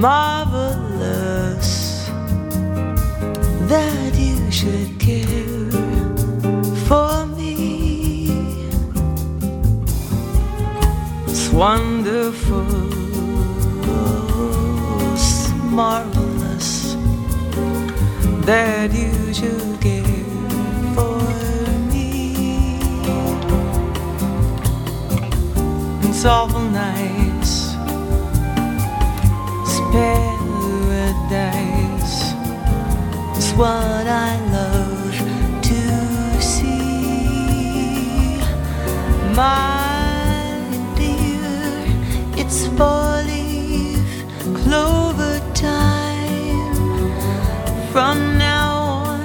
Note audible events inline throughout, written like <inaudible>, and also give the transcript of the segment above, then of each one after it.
marvelous that you should care for me. It's wonderful, it's marvelous that you should care for me. It's awful nice, paradise. It's what I love to see. My dear, it's four-leaf clover time. From now on,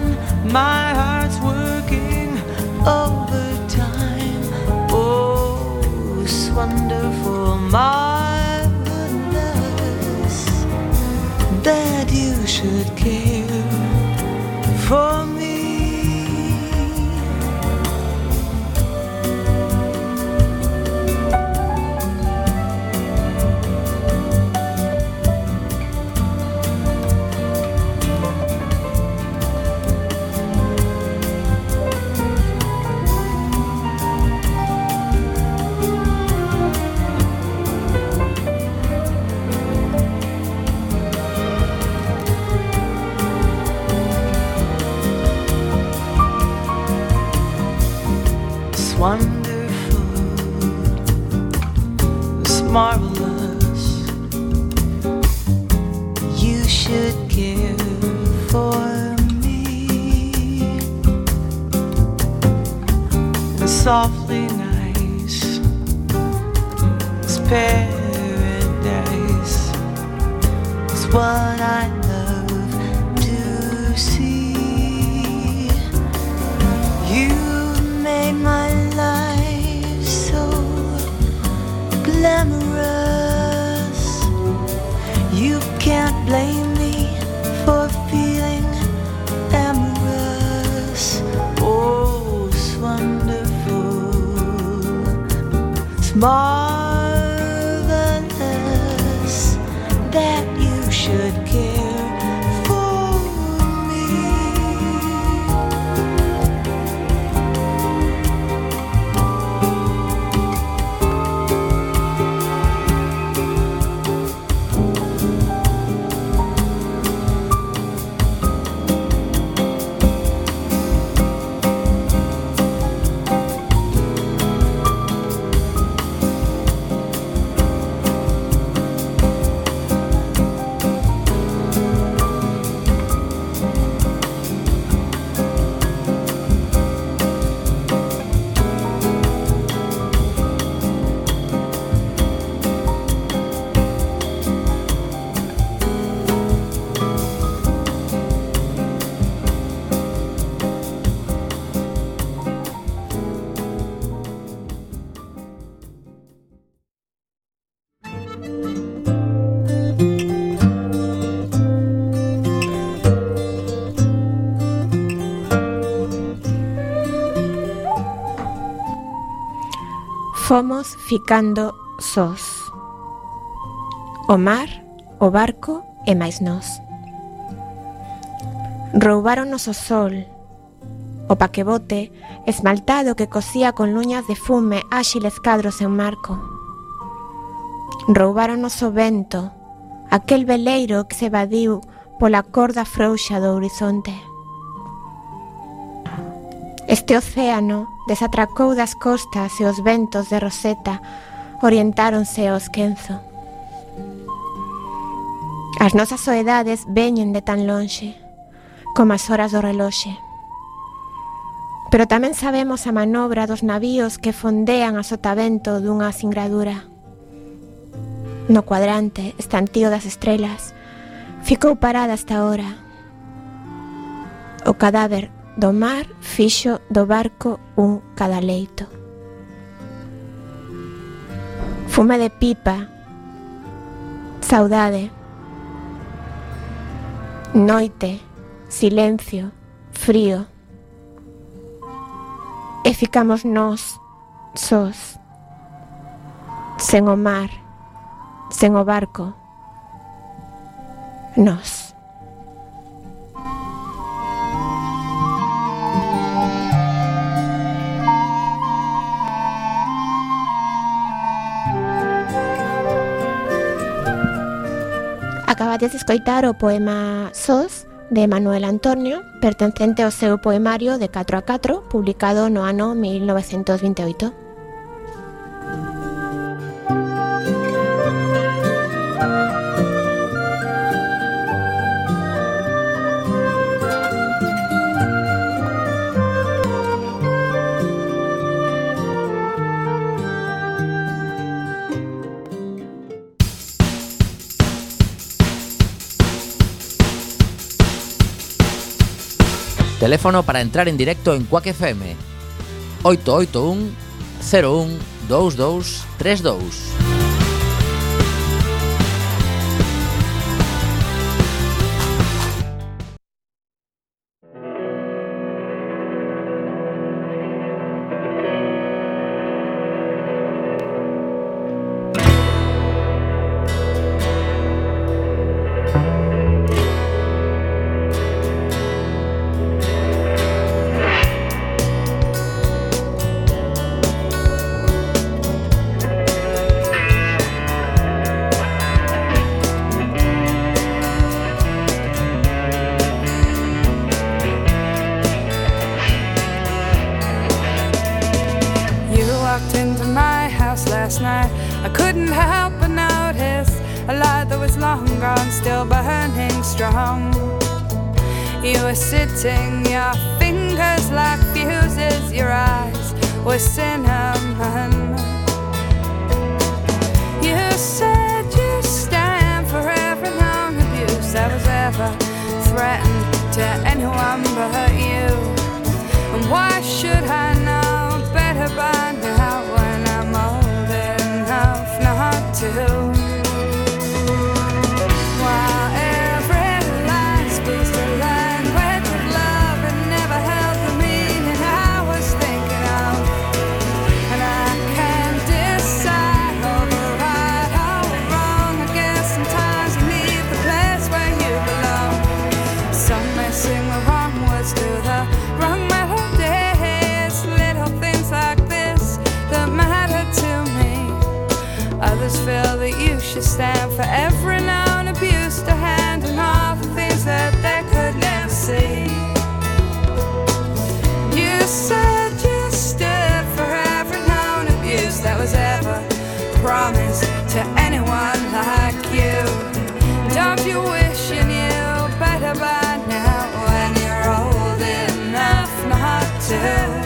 my softly nice, it's paradise. It's what I Fomos ficando sós. O mar, o barco e máis nós. Roubaronos o sol, o paquebote esmaltado que cosía con luñas de fume áxiles cadros en marco. Roubaronos o vento, aquel veleiro que se evadiu pola corda frouxa do horizonte. Este océano desatracou das costas e os ventos de Roseta orientáronse ao esquenzo. As nosas soedades veñen de tan lonxe como as horas do reloxe. Pero tamén sabemos a manobra dos navíos que fondean a sotavento dunha singradura. No cuadrante, estantío das estrelas, ficou parada hasta ahora. O cadáver do mar fixo do barco un cadaleito. Fume de pipa, saudade, noite, silencio, frío. E ficamos nós sós, sen o mar, sen o barco, nós. acabades de escoitar o poema Sos de Manuel Antonio, pertencente ao seu poemario de 4 a 4, publicado no ano 1928. Teléfono para entrar en directo en Cuac FM 881 01 22 32. waiting to anyone like you. Don't you wish you knew better by now when you're old enough not to?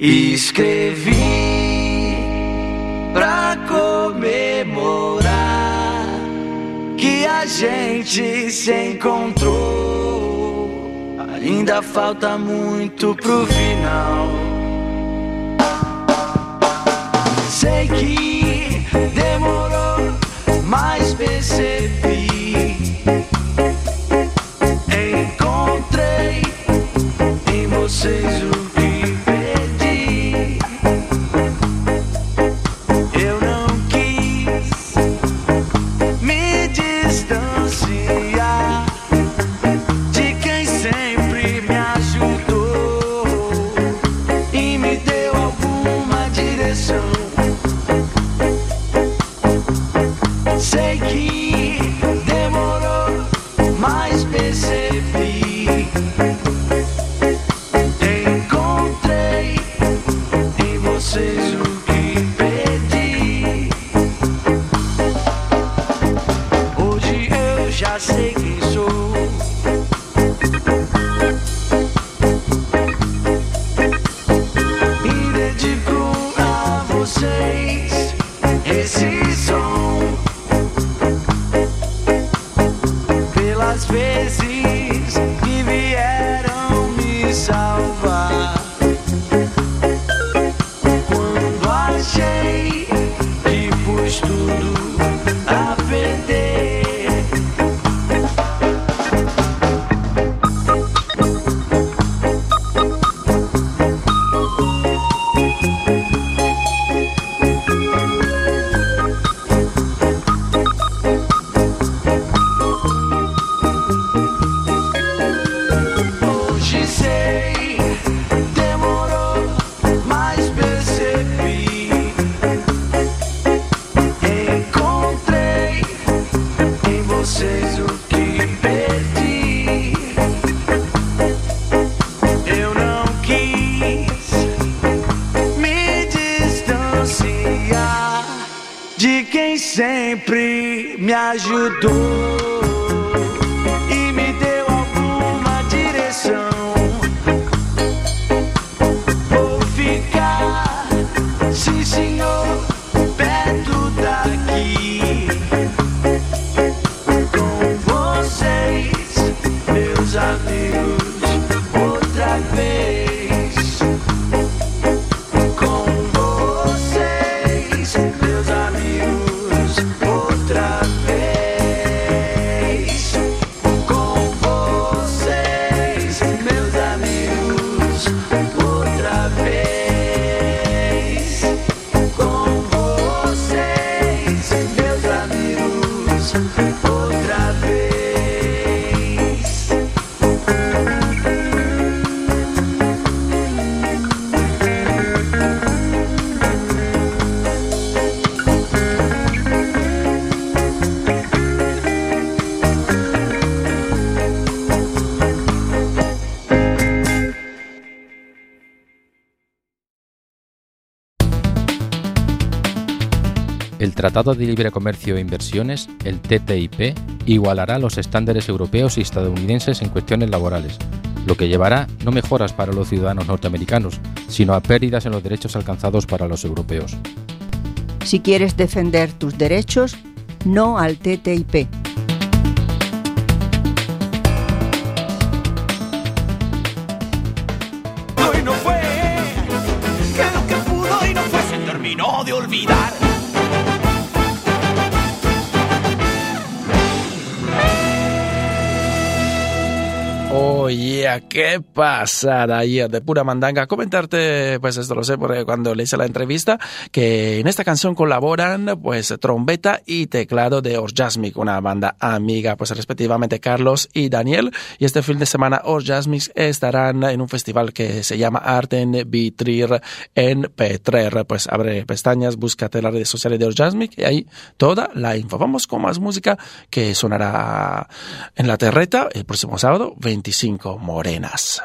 Escrevi pra comemorar que a gente se encontrou. Ainda falta muito pro final. Sei que demorou, mas percebi. Encontrei em vocês o Tratado de Libre Comercio e Inversiones, el TTIP, igualará los estándares europeos y estadounidenses en cuestiones laborales, lo que llevará no mejoras para los ciudadanos norteamericanos, sino a pérdidas en los derechos alcanzados para los europeos. Si quieres defender tus derechos, no al TTIP. Oye, qué pasada ayer de pura mandanga. Comentarte, pues esto lo sé porque cuando le hice la entrevista, que en esta canción colaboran, pues, trompeta y teclado de Orjasmic, una banda amiga, pues, respectivamente Carlos y Daniel. Y este fin de semana Orjasmic estarán en un festival que se llama Arten Vitrir en Petrer. Pues abre pestañas, búscate las redes sociales de Orjasmic y ahí toda la info. Vamos con más música que sonará en la terreta el próximo sábado, 25 Morenas.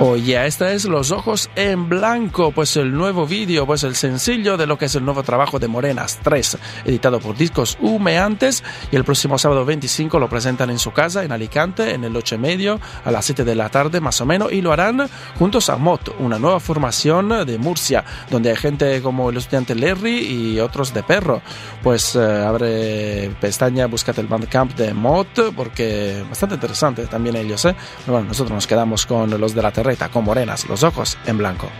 Oye, esta es Los Ojos en Blanco, pues el nuevo vídeo, pues el sencillo de lo que es el nuevo trabajo de Morenas 3, editado por Discos Humeantes, y el próximo sábado 25 lo presentan en su casa, en Alicante, en el 8 y medio, a las 7 de la tarde más o menos, y lo harán juntos a MOT, una nueva formación de Murcia, donde hay gente como el estudiante Larry y otros de Perro. Pues eh, abre pestaña, búscate el Bandcamp de MOT, porque bastante interesante también ellos, ¿eh? Bueno, nosotros nos quedamos con los de la Con Morenas, los ojos en blanco.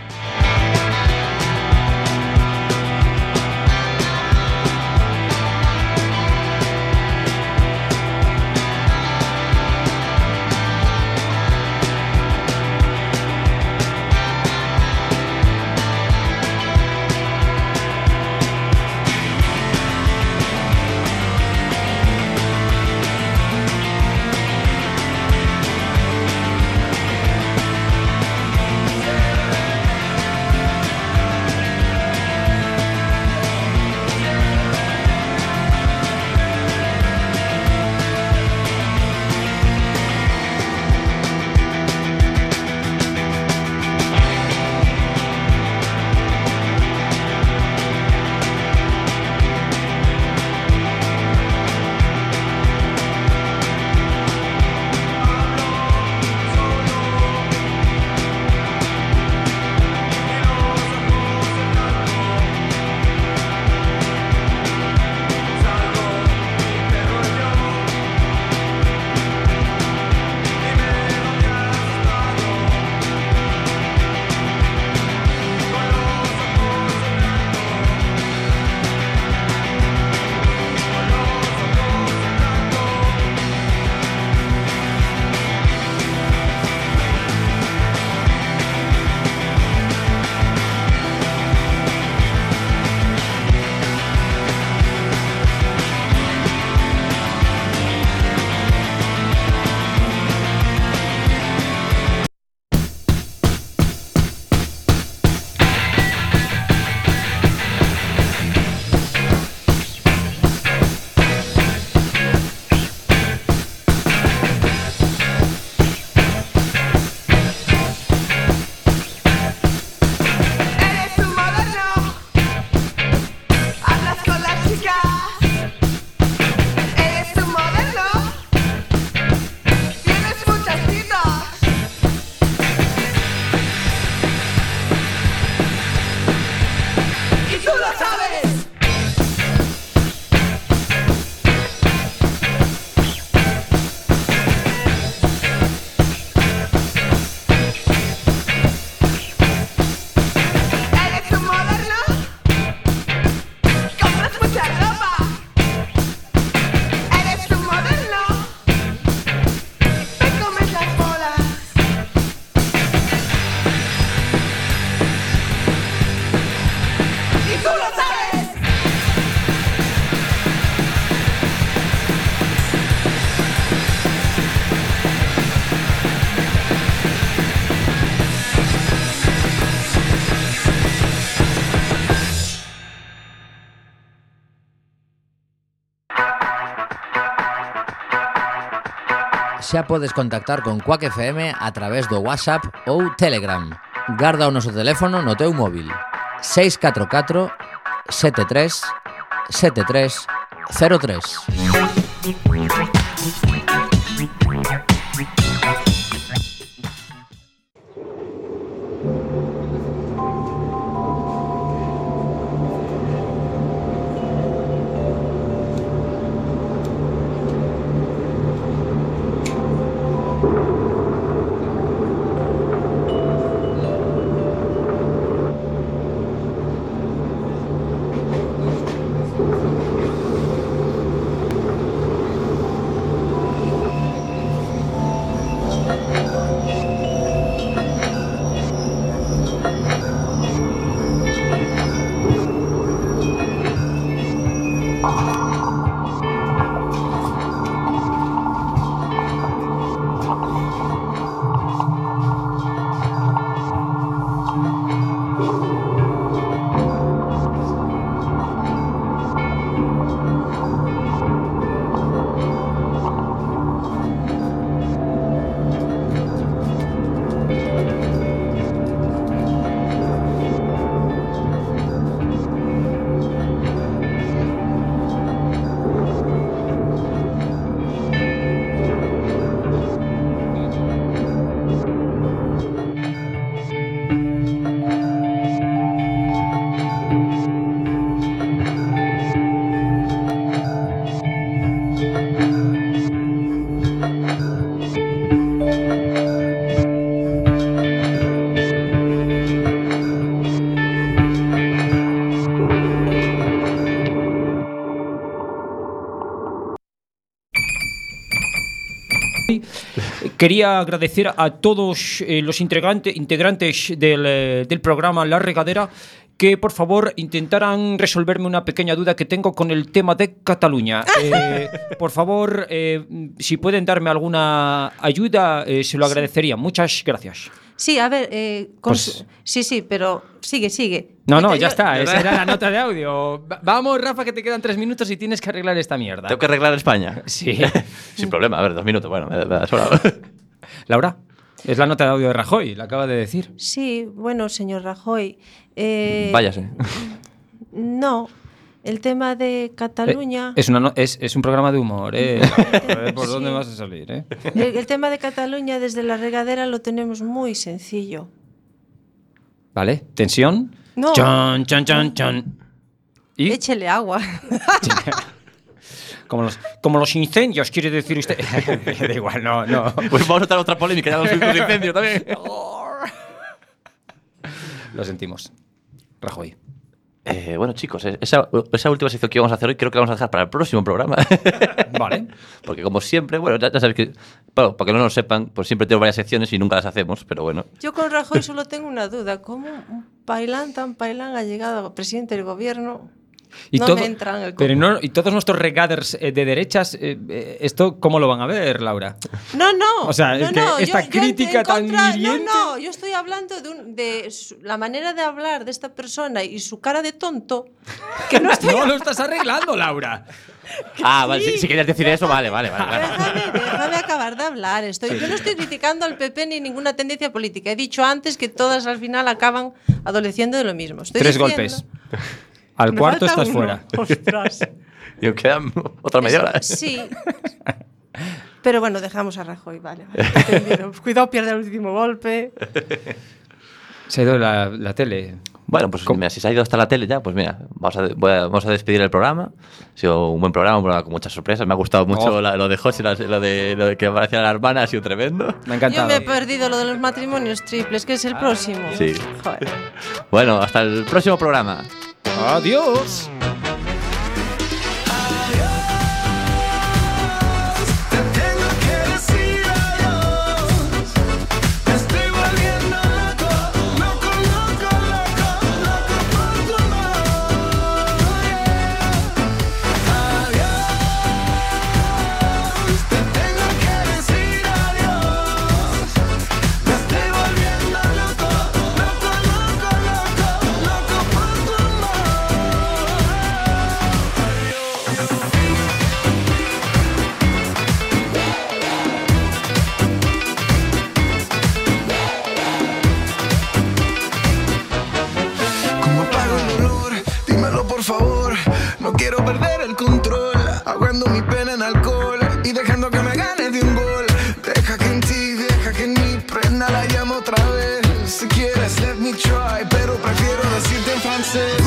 xa podes contactar con Quack FM a través do WhatsApp ou Telegram. Garda o noso teléfono no teu móvil. 644 73 73 03. Quería agradecer a todos eh, los integrante- integrantes del, eh, del programa La Regadera que por favor intentaran resolverme una pequeña duda que tengo con el tema de Cataluña. <laughs> Eh, por favor, eh, si pueden darme alguna ayuda, eh, se lo agradecería. Muchas gracias. Sí, a ver, eh, con Pues- sí, sí, pero sigue, sigue. No, no, ya está. <laughs> Esa era la nota de audio. Va- Vamos, Rafa, que te quedan tres minutos y tienes que arreglar esta mierda. ¿Tengo que arreglar España? <laughs> Sí. <laughs> Sin problema, a ver, dos minutos, bueno, me, me. Laura, es la nota de audio de Rajoy, la acaba de decir. Sí, bueno, señor Rajoy. eh, Váyase. No, el tema de Cataluña. Eh, es, una no- es, es un programa de humor, ¿eh? <laughs> A ver ¿Por dónde vas a salir, eh? El, el tema de Cataluña desde la regadera lo tenemos muy sencillo. ¿Vale? ¿Tensión? No. Chon, chon, chon, chon. ¿Y? Échele agua. <laughs> Como los, como los incendios, quiere decir usted. <laughs> da igual, no, no. Pues vamos a tener otra polémica, ya los de incendio también. Lo sentimos. Rajoy. Eh, bueno, chicos, eh, esa, esa última sección que vamos a hacer hoy creo que la vamos a dejar para el próximo programa. <laughs> Vale. Porque como siempre, bueno, ya, ya sabéis que, bueno, para que no lo sepan, pues siempre tengo varias secciones y nunca las hacemos, pero bueno. Yo con Rajoy solo tengo una duda. ¿Cómo un pailán tan pailán ha llegado a presidente del gobierno? Y, no todo- me entra en el pero no, y todos nuestros regaders eh, de derechas, eh, eh, ¿esto cómo lo van a ver, Laura? No, no. O sea, es no, que no, esta yo- yo crítica en tan contra- hiriente- No, no, yo estoy hablando de, un- de su- la manera de hablar de esta persona y su cara de tonto. Que no <laughs> estoy. No lo estás arreglando, Laura. Ah, vale, si, si querías decir eso, vale, vale, vale. vale. Déjame, déjame acabar de hablar. Estoy, yo no estoy criticando al PP ni ninguna tendencia política. He dicho antes que todas al final acaban adoleciendo de lo mismo. Estoy Tres diciendo- golpes. Al Me cuarto estás uno. fuera. <laughs> Ostras. <laughs> Y os quedan otra media hora. Sí. <laughs> Pero bueno, dejamos a Rajoy, vale. vale. Cuidado, pierde el último golpe. Se ha ido la, la tele. Bueno, pues mira, si se ha ido hasta la tele ya, pues mira, vamos a, voy a- vamos a despedir el programa. Ha sido un buen programa, un programa con muchas sorpresas. Me ha gustado mucho Oh. la- lo de José, la- lo de, lo de que aparecía la hermana, ha sido tremendo. Me ha Yo me he perdido lo de los matrimonios triples, que es el próximo. Sí. Joder. Bueno, hasta el próximo programa. Adiós. Ahogando mi pena en alcohol y dejando que me gane de un gol. Deja que en ti, deja que en mí prenda la llama otra vez. Si quieres, let me try, pero prefiero decirte en francés.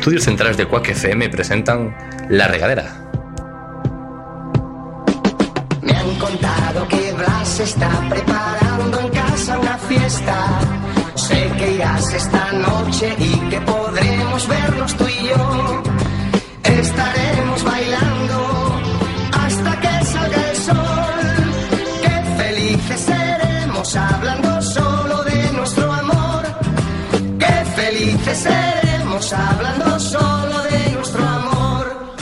Estudios centrales de Quack FM presentan La Regadera. Me han contado que Blas está preparando en casa una fiesta. Sé que irás esta noche y que podremos vernos tú y yo. Estaremos bailando hasta que salga el sol. Qué felices seremos hablando solo de nuestro amor. Qué felices seremos hablando solo de nuestro amor.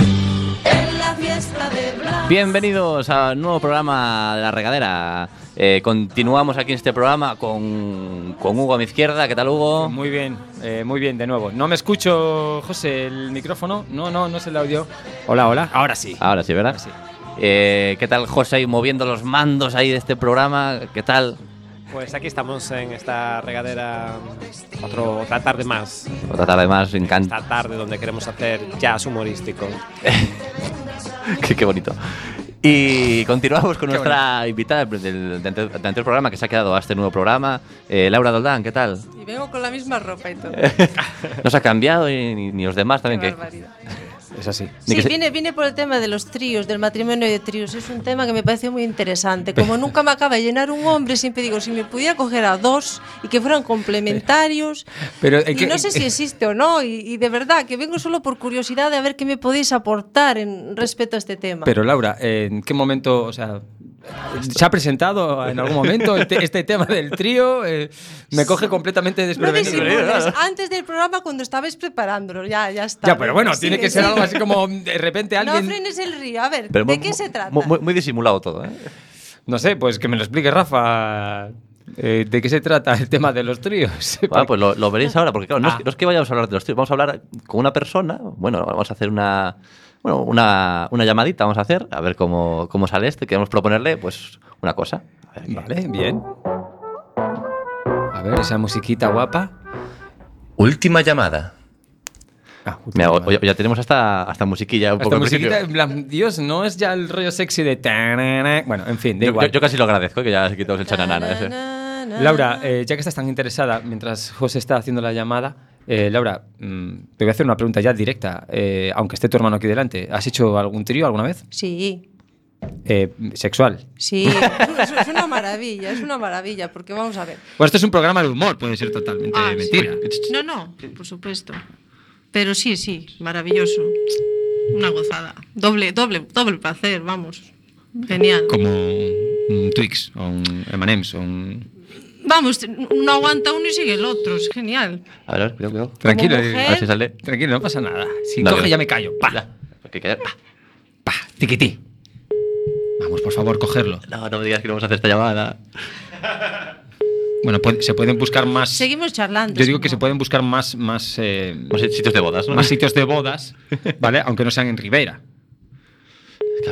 Bienvenidos a un nuevo programa de La Regadera. Eh, continuamos aquí en este programa con, con Hugo a mi izquierda. ¿Qué tal, Hugo? Muy bien, eh, muy bien, de nuevo. No me escucho, José, el micrófono. No, no, no es el audio. Hola, hola. Ahora sí. Ahora sí, ¿verdad? Eh, ¿Qué tal, José, ahí moviendo los mandos ahí de este programa? ¿Qué tal? Pues aquí estamos en esta regadera otro, otra tarde más. Otra tarde más, encanta. Esta tarde donde queremos hacer jazz humorístico. <laughs> qué, qué bonito. Y continuamos con nuestra invitada del, del, del anterior programa que se ha quedado a este nuevo programa, eh, Laura Doldán, ¿qué tal? Y vengo con la misma ropa y todo. <laughs> No se ha cambiado y ni, ni los demás también. Qué que, barbaridad. Es así. Sí, viene, viene por el tema de los tríos, del matrimonio de tríos. Es un tema que me parece muy interesante. Como nunca me acaba de llenar un hombre, siempre digo, si me pudiera coger a dos y que fueran complementarios. Pero, y no sé si <laughs> existe o no. Y, y de verdad, que vengo solo por curiosidad de a ver qué me podéis aportar en respecto a este tema. Pero Laura, ¿en qué momento, o sea, se ha presentado en algún momento el te- este tema del trío? Eh, me coge completamente no desprevenido. disimules. <laughs> Antes del programa, cuando estabais preparándolo, ya, ya está. Ya, pero bueno, tiene que ser algo así como de repente No alguien... frenes el río. A ver, Pero ¿de qué se trata? Muy, muy- disimulado todo, ¿eh? No sé, pues que me lo explique Rafa. eh, ¿De qué se trata el tema de los tríos? Ah, pues lo, lo veréis ahora, porque claro, no, es Ah. que, no es que vayamos a hablar de los tíos, vamos a hablar con una persona. Bueno, vamos a hacer una, bueno, una, una llamadita, vamos a hacer, a ver cómo, cómo sale este. Queremos proponerle, pues, una cosa. A ver qué- Vale, bien. A ver, esa musiquita guapa. Última llamada. Ah, Mira, o- o ya tenemos hasta, hasta musiquilla un Esta poco musiquita, principio. en plan, Dios, no es ya el rollo sexy de... tanana. Bueno, en fin, da Yo, igual. yo- yo casi lo agradezco, que ya quitamos el chananana ese. Laura, eh, ya que estás tan interesada, mientras José está haciendo la llamada, eh, Laura, mm, te voy a hacer una pregunta ya directa, eh, aunque esté tu hermano aquí delante. ¿Has hecho algún trío alguna vez? Sí, Eh, sexual. sí. <laughs> es, es una maravilla, es una maravilla, porque vamos a ver. Bueno, esto es un programa de humor, puede ser totalmente Ah, sí. mentira. No, no, por supuesto. Pero sí, sí, maravilloso. Una gozada. Doble, doble, doble placer, vamos. Genial. Como un Twix o un M&M's o un... Vamos, uno aguanta uno y sigue el otro, es genial. A ver, cuidado, cuidado. Tranquilo, eh, A ver si sale. tranquilo, no pasa nada. Si No, coge ya me callo. Pa, que- pa, tiquití. Vamos, por favor, cogerlo. No, no me digas que no vamos a hacer esta llamada. Bueno, puede- se pueden buscar más... Seguimos charlando. Yo digo que no. se pueden buscar más, más, eh, Más sitios de bodas, ¿no? más sitios de bodas, <laughs> ¿vale? Aunque no sean en Ribeira.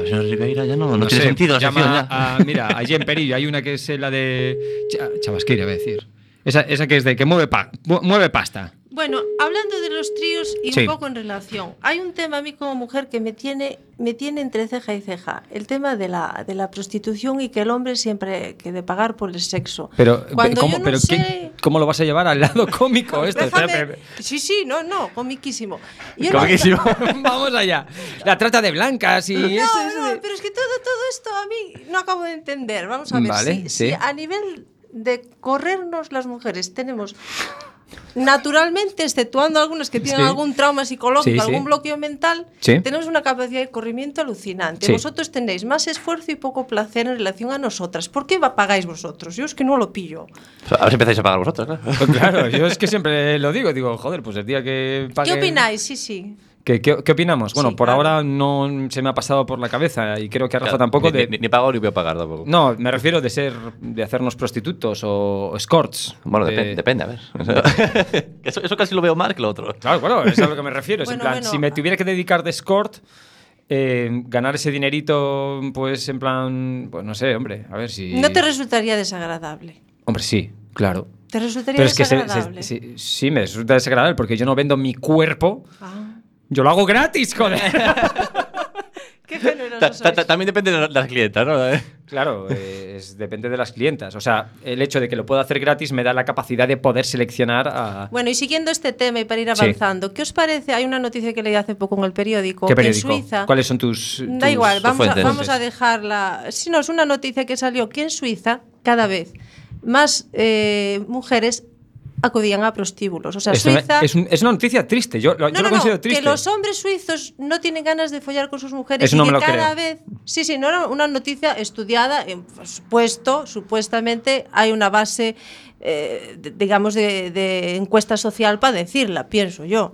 Claro, si no es Ribeira ya no, no, tiene sé, sentido la llama sección ya. a- mira, allí en Perillo hay una que es la de Cha- Chabasqueira, voy a decir. Esa, esa que es de que mueve, pa- mu- mueve pasta. Bueno, hablando de los tríos y Sí. un poco en relación, hay un tema a mí como mujer que me tiene, me tiene entre ceja y ceja, el tema de la, de la prostitución y que el hombre siempre que de pagar por el sexo. Pero, Cuando ¿cómo, yo no pero sé- ¿qué- ¿cómo lo vas a llevar al lado cómico esto? Déjame- Sí, sí, no, no, comiquísimo. Yo no- Comiquísimo. <laughs> Vamos allá. La trata de blancas y... No, eso es no, pero es que todo, todo esto a mí no acabo de entender. Vamos a ver Vale, si, sí. si a nivel de corrernos las mujeres tenemos naturalmente, exceptuando algunas que tienen Sí. algún trauma psicológico, Sí, sí. algún bloqueo mental, Sí. tenemos una capacidad de corrimiento alucinante. Sí. Vosotros tenéis más esfuerzo y poco placer en relación a nosotras. ¿Por qué va- pagáis vosotros? Yo es que no lo pillo. A ver si empezáis a pagar vosotros, claro. Pues claro, yo es que siempre lo digo, digo, joder, pues el día que pague... ¿Qué opináis? Sí, sí. ¿Qué, qué, qué opinamos? Bueno, Sí, por claro. ahora no se me ha pasado por la cabeza y creo que a Rafa Claro, tampoco ni, de... ni, ni pago ni voy a pagar tampoco. No, me refiero de ser, de hacernos prostitutos o escorts. Bueno, de- depe- depende, a ver. <laughs> <laughs> eso, eso casi lo veo más que lo otro. Claro, claro, es a lo que me refiero. Es en Bueno, plan, bueno. si me tuviera que dedicar de escort, eh, ganar ese dinerito, pues en plan, pues no sé, hombre, a ver si... ¿No te resultaría desagradable? Hombre, sí, claro. ¿Te resultaría Pero es que se- se- desagradable? sí, sí, me resulta desagradable porque yo no vendo mi cuerpo, Ah, yo lo hago gratis, joder. <laughs> qué Ta- generoso ta- sois. ta- También depende de la- las clientas, ¿no? Claro, eh, es- depende de las clientas. O sea, el hecho de que lo pueda hacer gratis me da la capacidad de poder seleccionar a... Bueno, y siguiendo este tema y para ir Sí. avanzando, ¿qué os parece? Hay una noticia que leí hace poco en el periódico. ¿Qué que periódico? En Suiza. ¿Cuáles son tus, Da igual, vamos a, vamos a dejarla. Si no, es una noticia que salió que en Suiza, cada vez más eh, mujeres acudían a prostíbulos. O sea, Esto Suiza... es, un- es una noticia triste. Yo, lo- yo No, lo no, no, considero triste. que los hombres suizos no tienen ganas de follar con sus mujeres Eso y no que me lo cada creo. vez, sí, sí, no era una noticia estudiada, por supuesto, supuestamente hay una base, eh, de- digamos, de, de encuesta social para decirla, pienso yo.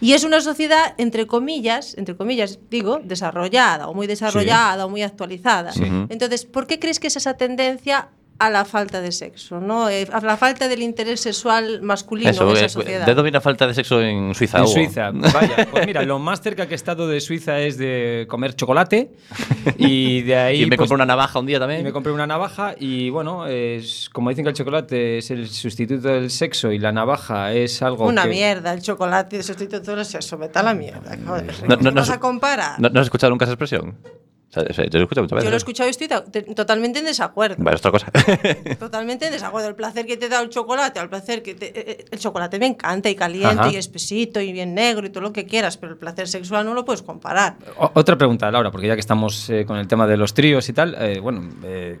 Y es una sociedad, entre comillas, entre comillas, digo, desarrollada, o muy desarrollada, o muy actualizada. Sí. Entonces, ¿por qué crees que es esa tendencia a la falta de sexo, ¿no? Eh, a la falta del interés sexual masculino Eso, en esa eh, sociedad? ¿de dónde viene la falta de sexo en Suiza? En Hugo? Suiza, vaya, pues mira, lo más cerca que he estado de Suiza es de comer chocolate y de <laughs> ahí... Y me pues, compré una navaja un día también. y me compré una navaja y bueno, es, como dicen que el chocolate es el sustituto del sexo y la navaja es algo Una que... mierda, el chocolate de sustituto del sexo, vete a la mierda. Joder, No, no, ¿qué no vas se- a comparar? ¿No, no has escuchado nunca esa expresión? O sea, yo lo he escuchado muchas veces. Yo lo he escuchado y estoy ta- te- totalmente en desacuerdo. Vale, es otra cosa. <laughs> Totalmente en desacuerdo. El placer que te da el chocolate, el placer que te, eh, eh, el chocolate me encanta y caliente Ajá. y espesito y bien negro y todo lo que quieras, pero el placer sexual no lo puedes comparar. O- Otra pregunta, Laura, porque ya que estamos eh, con el tema de los tríos y tal, eh, bueno, eh,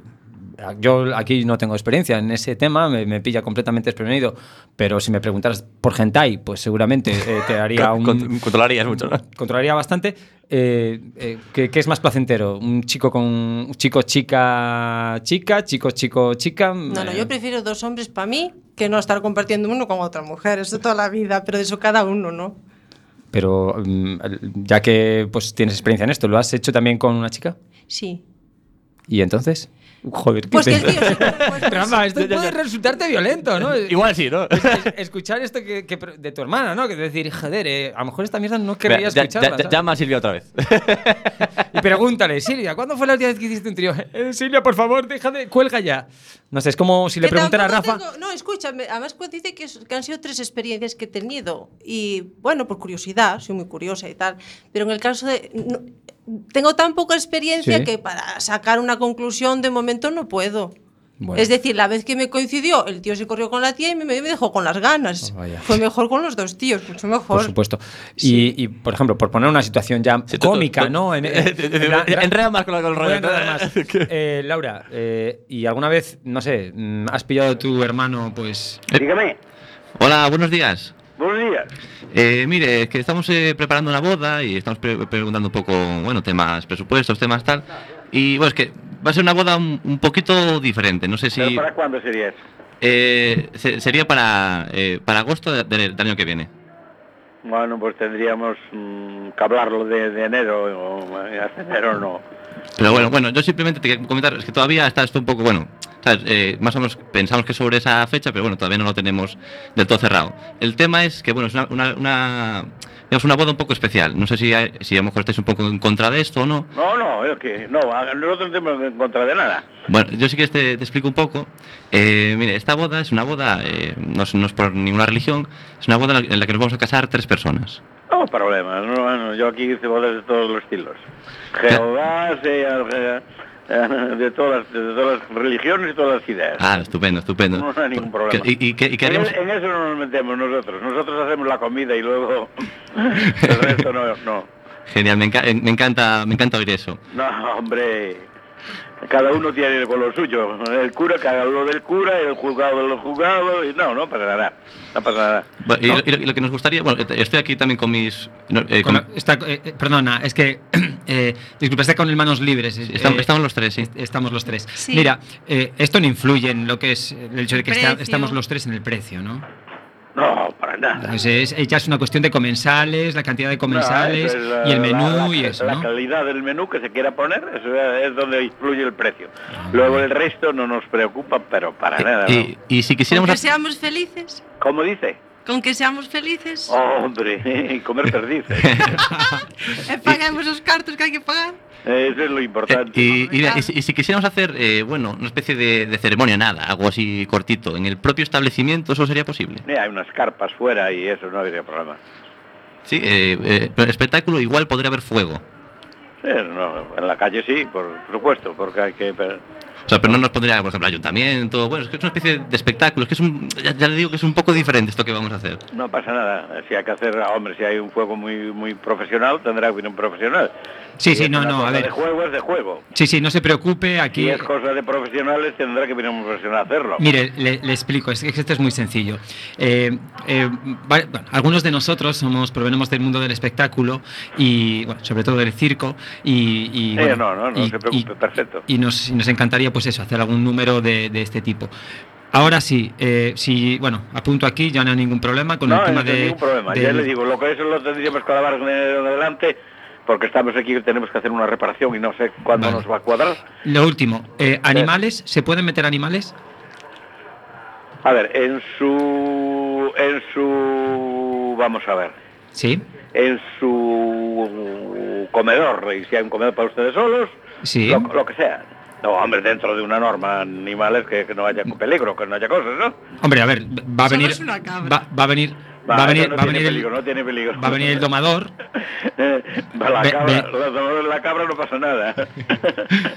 yo aquí no tengo experiencia en ese tema, me, me pilla completamente desprevenido, pero si me preguntaras por hentai, pues seguramente eh, te <laughs> haría un... Con- controlarías mucho, ¿no? Controlaría bastante. Eh, eh, ¿qué, qué es más placentero? ¿Un chico con... un chico, chica, chica, chico, chico, chica? No, no, Eh, yo prefiero dos hombres para mí que no estar compartiendo uno con otra mujer. Eso toda la vida, pero de eso cada uno, ¿no? Pero mm, ya que pues tienes experiencia en esto, ¿lo has hecho también con una chica? Sí. ¿Y entonces? Joder, ¿qué Pues que el tío se- pues- Rafa, esto puede resultarte violento, ¿no? <laughs> Igual sí, ¿no? Es- es- escuchar esto que, de tu hermana, ¿no? Que decir, joder, eh, a lo mejor esta mierda no querría Mira, ya- escucharla. ya- llama a Silvia otra vez. <laughs> Y pregúntale, Silvia, ¿cuándo fue la última vez que hiciste un trío? <laughs> Eh, Silvia, por favor, deja de. Cuelga ya. No sé, es como si le preguntara a Rafa. tengo- no, escúchame, además pues dice que, han sido tres experiencias que he tenido. Y bueno, por curiosidad, soy muy curiosa y tal. Pero en el caso de. no- tengo tan poca experiencia Sí. que para sacar una conclusión de momento no puedo. Bueno. Es decir, la vez que me coincidió, el tío se corrió con la tía y me, me dejó con las ganas. Oh. Fue mejor con los dos tíos, mucho mejor. Por supuesto. Y, y, por ejemplo, por poner una situación ya tú- cómica, tú- ¿no? En, <laughs> en- en plan- Enreda más con el Voy a rollo. más. <laughs> Eh, Laura, eh, ¿y alguna vez, no sé, mm, has pillado a tu hermano, pues. Dígame, Hola, buenos días. Buenos días. Eh, mire, es que estamos eh, preparando una boda y estamos pre- preguntando un poco, bueno, temas presupuestos, temas tal. Y bueno, es que va a ser una boda un, un poquito diferente. No sé si ¿Pero para cuándo sería eso? eh, se- sería para, eh, para agosto de- del, del año que viene. Bueno, pues tendríamos mm, que hablarlo de, de enero o eh, hasta enero no. Pero bueno, bueno, yo simplemente te quería comentar, es que todavía está esto un poco, bueno, ¿sabes? Eh, más o menos pensamos que sobre esa fecha, pero bueno, todavía no lo tenemos del todo cerrado. El tema es que, bueno, es una, una, una, digamos, una boda un poco especial. No sé si, hay- si a lo mejor estáis un poco en contra de esto o no. No, no, es que no, nosotros no tenemos en contra de nada. Bueno, yo sí que te, te explico un poco. Eh, mire, esta boda es una boda, eh, no, es, no es por ninguna religión, es una boda en la que nos vamos a casar tres personas. No problema, no, bueno, yo aquí hice bodas de todos los estilos. Jehová, eh, eh, eh, de, todas, de todas las religiones y todas las ideas. Ah, estupendo, estupendo. No hay ningún problema. ¿Y, y, qué- y qué en, haríamos? en eso no nos metemos nosotros. Nosotros hacemos la comida y luego el resto no. No, <laughs> Genial, me, enca- me encanta, me encanta oír eso. no hombre. Cada uno tiene con lo suyo. El cura que haga lo del cura, el juzgado de los juzgados. Y no, no pasa nada. No pasa nada. Bueno, y, lo- y lo, y lo que nos gustaría, bueno, estoy aquí también con mis... no, eh, Con con- la- está- eh, eh, perdona, es que. <clears throat> eh, disculpa, está con el manos libres. eh, Estamos- eh, estamos los tres, sí. Estamos los tres. Sí. Mira, eh, esto no influye en lo que es el hecho de que está- estamos los tres en el precio, ¿no? No, para nada. Pues es, ya es una cuestión de comensales, la cantidad de comensales No, eso es la- y el menú la- la- y eso, La ¿no? calidad del menú que se quiera poner, eso es donde influye el precio. Luego el resto no nos preocupa, pero para nada. ¿no? y, si quisiéramos... que seamos felices. ¿Cómo dice? Con que seamos felices. Oh, hombre, <laughs> comer perdices. <laughs> E paguemos os cartos que hai que pagar. Eso es lo importante. Y, y- y si, y si quisiéramos hacer, eh, bueno, una especie de, de ceremonia, nada, algo así cortito, en el propio establecimiento, ¿eso sería posible? Mira, hay unas carpas fuera y eso no habría problema. Sí, eh, eh, pero el espectáculo igual podría haber fuego. Sí, no, en la calle sí, por supuesto, porque hay que... O sea, pero no nos pondría, por ejemplo, ayuntamiento. Bueno, es que es una especie de espectáculo. Es que es un. Ya, ya le digo que es un poco diferente esto que vamos a hacer. No pasa nada. Si hay que hacer, hombre, si hay un juego muy muy profesional, tendrá que ir un profesional. Sí, Si sí, no, no, a ver. De juego es de juego. Sí, sí, no se preocupe, Si aquí... es cosa de profesionales, tendrá que venir un profesional a hacerlo. Mire, le, le explico, es que esto es muy sencillo. Eh, eh, bueno, algunos de nosotros somos, provenimos del mundo del espectáculo y, bueno, sobre todo del circo y... y, Eh, bueno, no, no, no y- se preocupe, perfecto. y nos, nos encantaría, pues eso, hacer algún número de, de este tipo. Ahora sí, eh, si, bueno, apunto aquí, ya no hay ningún problema con no, el tema no hay de... ningún problema. Ya le digo, lo que eso lo tendríamos que hablar en adelante, porque estamos aquí y tenemos que hacer una reparación y no sé cuándo Vale. nos va a cuadrar. Lo último, eh, ¿animales? ¿Se pueden meter animales? A ver, en su, en su, vamos a ver, Sí, en su comedor, y si hay un comedor para ustedes solos, sí. lo, lo que sea. No, hombre, dentro de una norma, animales que, que no haya peligro, que no haya cosas, ¿no? Hombre, a ver, va a venir... Va, va a venir... Va, a eso venir, no va a venir el, peligro, no tiene peligro. va a venir el domador. <laughs> Va la Ve- cabra, los dolores de la cabra no pasa nada. <laughs>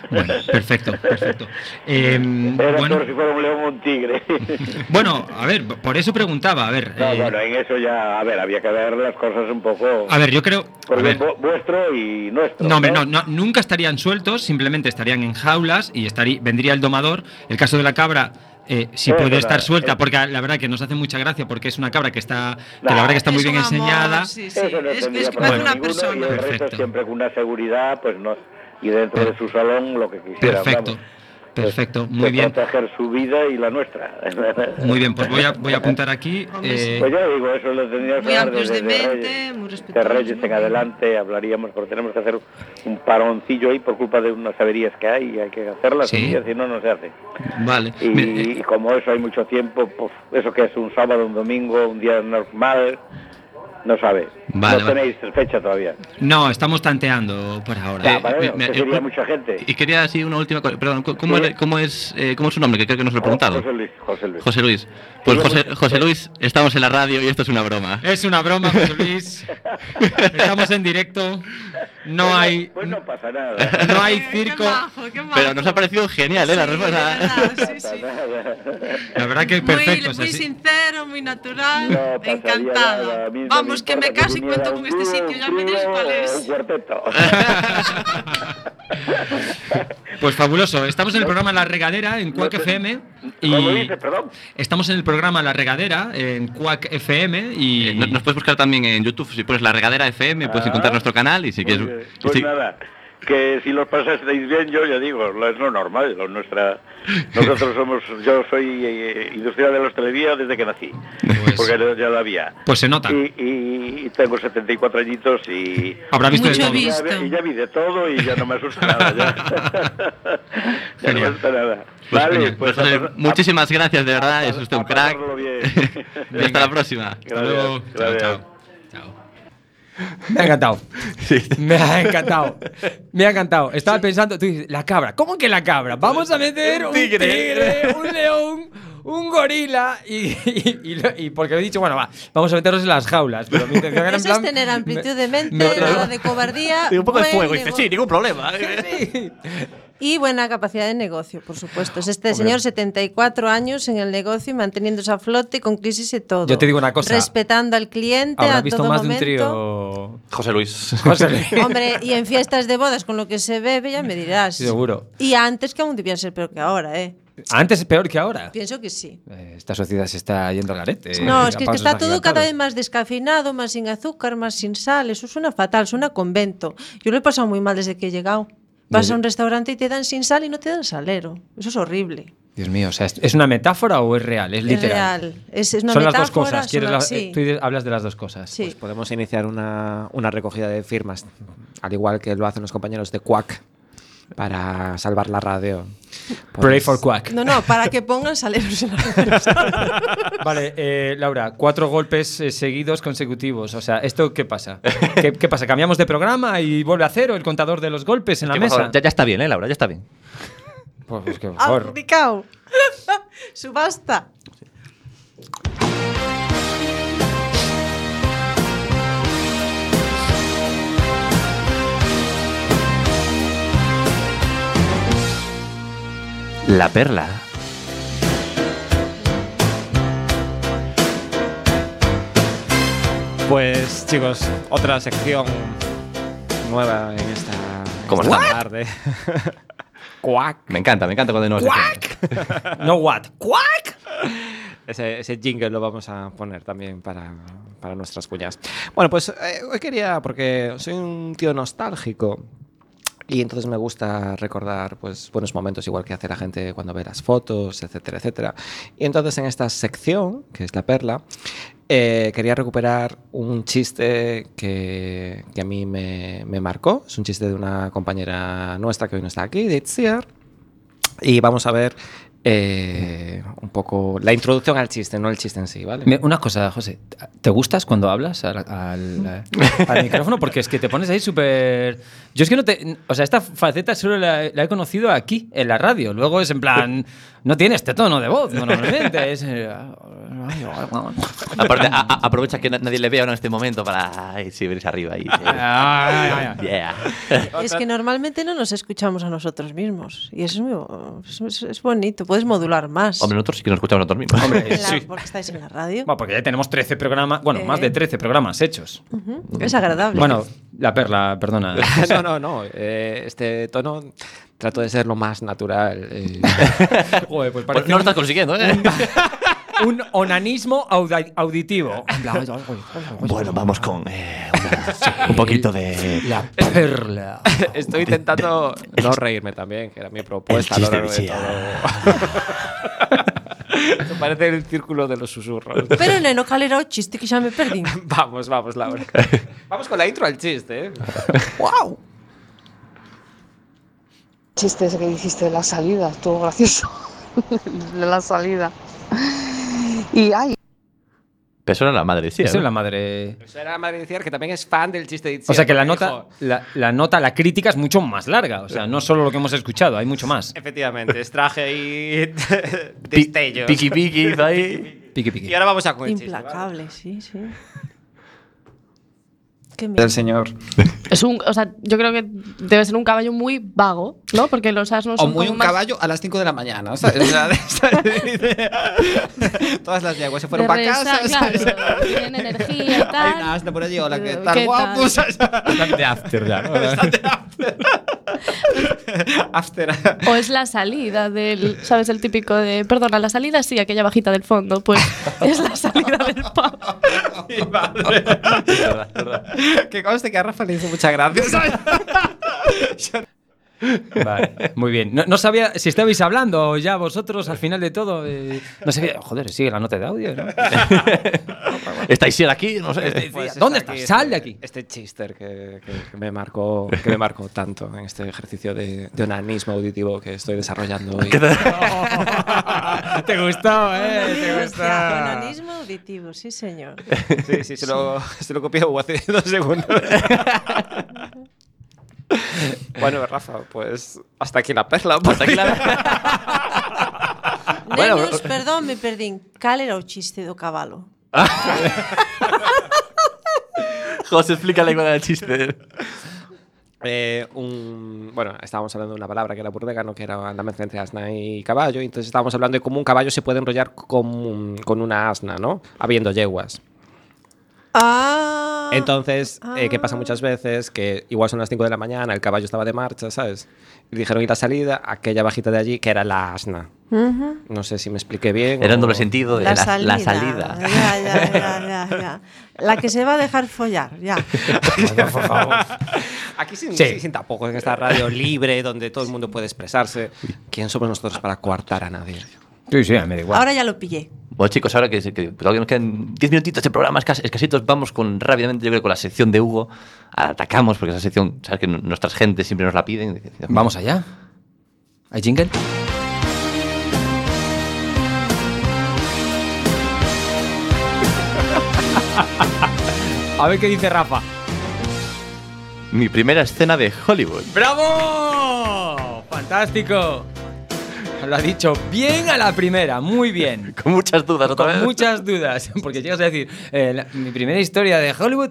Bueno, perfecto, perfecto. Eh, Era bueno, si fuera un león o un tigre. <laughs> bueno, a ver, por eso preguntaba, a ver. No, eh, bueno, en eso ya, a ver, había que ver las cosas un poco a ver, yo creo... a por ver, vuestro y nuestro. No, hombre, no, no, nunca estarían sueltos, simplemente estarían en jaulas y estaría, vendría el domador. El caso de la cabra, eh, sí Es puede verdad, estar suelta, es- porque la verdad que nos hace mucha gracia, porque es una cabra que está, que la verdad que está muy Es bien un amor, enseñada. sí, sí. Eso no Es, es que problema parece una ninguno, persona. Y el resto siempre con una seguridad, pues no. Y dentro de su salón lo que quisiera. Perfecto, vamos. Perfecto, muy bien. proteger su vida y la nuestra. <laughs> Muy bien, pues voy a, voy a apuntar aquí. eh, Pues ya digo, eso lo tendríamos que hablar desde de mente, Reyes, muy de. Reyes en adelante hablaríamos, porque tenemos que hacer un paroncillo ahí por culpa de unas averías que hay y hay que hacerlas, Sí. y si no, no se hace. vale. Y, Me- eh, y como eso hay mucho tiempo, pues eso que es un sábado, un domingo, un día normal, no sabe. Vale, no vale. tenéis fecha todavía. no, estamos tanteando por ahora. Ya, Eh, para me- eso, me- que yo- sería mucha gente. Y quería así una última cosa. Perdón, ¿cómo, Sí. era- cómo es, eh, ¿cómo es su nombre? Que creo que nos lo he preguntado. José Luis, José Luis. José Luis. Pues José, José Luis, estamos en la radio y esto es una broma. Es una broma, José Luis. Estamos en directo. No Pues hay, Pues no pasa nada. no hay circo. Pero nos ha parecido genial, ¿eh? La respuesta. Sí, sí. La verdad que Muy, perfecto. muy sincero, muy natural, No no Vamos, me que me caso y cuento con este sitio, ya me diréis cuál es. <laughs> Cuarteto. <laughs> Pues fabuloso. Estamos en el programa La Regadera en Quack FM ¿Cómo y estamos en el programa La Regadera en Quack FM y Eh, no- Nos puedes buscar también en YouTube. Si pones la regadera FM, puedes Ah. encontrar nuestro canal. Y si quieres. Pues nada, que si los pasasteis bien, yo ya digo, es lo normal, lo nuestra... Nosotros somos, yo soy eh, industrial de la hostelería desde que nací, porque ya- lo había. pues se nota. Y, y- y tengo 74 añitos y... Habrá visto de Mucho todo. y ya, visto. y ya vi de todo y ya no me asusta <laughs> nada. Ya, Ya no me asusta nada. Pues vale, pues Pues, a- muchísimas gracias, de verdad. a- Es usted un crack. bien. Y <laughs> hasta la próxima. Hasta Gracias, luego. Chao, gracias. chao. Chao. Me ha encantado. Me ha encantado. Me ha encantado. Estaba pensando, tú dices, la cabra. ¿Cómo que la cabra? Vamos a meter un tigre, un <laughs> león, un gorila y, y, y y porque he dicho, bueno, va, vamos a meterlos en las jaulas. Pero mi intención era en Eso es plan. tener amplitud de mente, me- nada de cobardía. Digo, un poco de fuego. Y dice, sí, ningún problema. <laughs> Sí. Y buena capacidad de negocio, por supuesto. Es este señor, 74 años en el negocio y manteniéndose a flote con crisis y todo. Yo te digo una cosa. Respetando al cliente a visto todo más de un momento. trío. José Luis. José Luis. <laughs> Hombre, y en fiestas de bodas con lo que se bebe, ya me dirás. Sí, seguro. Y antes que aún debía ser peor que ahora, ¿eh? Antes es peor que ahora. Pienso que sí. Eh, Esta sociedad se está yendo al garete. No, es que, es que está todo cada vez más descafeinado, más sin azúcar, más sin sal. Eso suena fatal, suena a convento. Yo lo he pasado muy mal desde que he llegado. Vas a un restaurante y te dan sin sal y no te dan salero. Eso es horrible. Dios mío, o sea, ¿es- ¿es una metáfora o es real? Es Es literal. real. Es, es una son las dos cosas. ¿Quieres son la- eh, tú hablas de las dos cosas. Sí. Pues podemos iniciar una, una recogida de firmas, al igual que lo hacen los compañeros de Quack, para salvar la radio. Pray Pues- for Quack. No, no, para que pongan saleros en la <laughs> Vale, eh, Laura, cuatro golpes eh, seguidos consecutivos. O sea, ¿esto qué pasa? ¿Qué, qué pasa? ¿Cambiamos de programa y vuelve a cero el contador de los golpes en la mesa? ya, ya está bien, ¿eh, Laura? Ya está bien. Pues, pues que. Adjudicado. <laughs> Subasta. La perla. Pues chicos, otra sección nueva en esta, ¿Cómo esta tarde. <laughs> Quack. Me encanta, me encanta cuando nos <laughs> No what. Quack. Ese, ese jingle lo vamos a poner también para, para nuestras cuñas. Bueno, pues eh, hoy quería, porque soy un tío nostálgico, y entonces me gusta recordar pues, buenos momentos, igual que hace la gente cuando ve las fotos, etcétera, etcétera. Y entonces en esta sección, que es la perla, eh, quería recuperar un chiste que, que a mí me, me marcó. Es un chiste de una compañera nuestra que hoy no está aquí, de Itziar. Y vamos a ver eh, un poco la introducción al chiste, no el chiste en sí, ¿vale? Me- Una cosa, José, ¿te gustas cuando hablas al, al- <laughs> al micrófono? Porque es que te pones ahí súper... Yo es que no te... O sea, esta faceta solo la, la he conocido aquí, en la radio. Luego es en plan... No tiene este tono de voz, normalmente. Es... eh, Aparte, a- a- aprovecha que na- nadie le vea ahora en este momento para ay, sí, verse arriba ahí. Yeah. <laughs> Es que normalmente no nos escuchamos a nosotros mismos. Y eso es, muy, es, bonito. Puedes modular más. Hombre, nosotros sí que nos escuchamos nosotros mismos. Hombre, La- sí. Porque estáis en la radio. Bueno, porque ya tenemos 13 programas... Bueno, más de 13 programas hechos. Es agradable. Bueno, la perla, perdona. <laughs> no, no, no. eh, este tono trato de ser lo más natural. eh. <laughs> Joder, pues Pues no lo estás consiguiendo, ¿eh? Un <laughs> onanismo audi- auditivo. Bueno, vamos con eh, una- un poquito de... La perla. <laughs> Estoy intentando no reírme también, que era mi propuesta a El lo chiste largo de de todo. Parece el círculo de los susurros. Pero neno, cal era o chiste que xa me perdín? Vamos, vamos, Laura. Vamos con la intro al chiste, ¿eh? ¡Wow! Chiste ese que dijiste de la salida, estuvo gracioso. <laughs> de la salida. Y ay, Pero eso era la madre, sí. Eso ¿no? es la madre... Eso era María Ciar, que también es fan del chiste de Itziar, O sea que la nota, la, la nota, la crítica es mucho más larga. O sea, no solo lo que hemos escuchado, hay mucho más. Efectivamente, extraje ahí Pi- destellos. Piqui piqui, ahí. Piqui piqui. Y ahora vamos a con el chiste. Implacable, sí, sí. Del señor. es un, o sea, yo creo que debe ser un caballo muy vago, ¿no? Porque los asnos O son muy como un más caballo a las 5 de la mañana. ¿sabes? O sea, de esa idea. <laughs> Todas las yeguas se fueron para casa. ¿sabes? claro, tienen energía y Hay tal. una asna por allí, hola, ¿qué Eh, tal? ¿qué Guapo, tal? ¿sabes? Bastante after ya, ¿no? Bastante after. <laughs> After. O es la salida del, ¿sabes? El típico de, perdona, la salida sí, aquella bajita del fondo, pues <laughs> es la salida del pub. Mi madre. <laughs> Que conste que a Rafa le hizo mucha gracia. Vale, muy bien. No, no sabía si estabais hablando ya vosotros al final de todo. eh, no sabía. Joder, sigue la nota de audio, ¿no? <laughs> ¿Estáis siendo aquí? No sé. Este- Pues ¿Dónde está estás? aquí Sal de aquí. Este chister que, que- que me marcó, que me marcó tanto en este ejercicio de, de onanismo auditivo que estoy desarrollando hoy. <laughs> Te gustó, ¿eh? Te gustó. Onanismo auditivo, sí, señor. Sí, sí, se lo, se lo copié hace dos segundos. <laughs> <laughs> bueno, Rafa, pues hasta aquí la perla. Hasta aquí la- <laughs> Bueno, Nenos, perdón, me perdín. Cal era o chiste do cabalo? <laughs> José, explícale cuál era el chiste. Eh, un, bueno, estábamos hablando de una palabra que era burdega, ¿no? que era la mezcla entre asna y caballo, y entonces estábamos hablando de cómo un caballo se puede enrollar con, con una asna, ¿no? Habiendo yeguas. Ah. Entonces, eh, ¿qué pasa muchas veces? Que igual son las 5 de la mañana, el caballo estaba de marcha, ¿sabes? Y dijeron ir a salida, aquella bajita de allí, que era la asna. Ujú. No sé si me expliqué bien. Era o- en doble sentido de la, la salida. Ya, ya, ya, ya, ya. La que se va a dejar follar, ya. Por favor. <laughs> Aquí sin, Sí. sin tapujos, en esta radio libre, donde todo el mundo puede expresarse. ¿Quién somos nosotros para coartar a nadie? Sí, sí, me da igual. Ahora ya lo pillé. Bueno, chicos, ahora que, que todavía nos quedan 10 minutitos de programa escas- escasitos, vamos con rápidamente, yo creo, con la sección de Hugo. Atacamos, porque esa sección, sabes que nuestras gentes siempre nos la piden. Vamos allá. ¿Hay jingle? <laughs> A ver qué dice Rafa. Mi primera escena de Hollywood. ¡Bravo! ¡Fantástico! Lo ha dicho bien a la primera, muy bien. <laughs> Con muchas dudas otra Con vez. muchas dudas, <laughs> porque llegas a decir, eh, la- mi primera historia de Hollywood,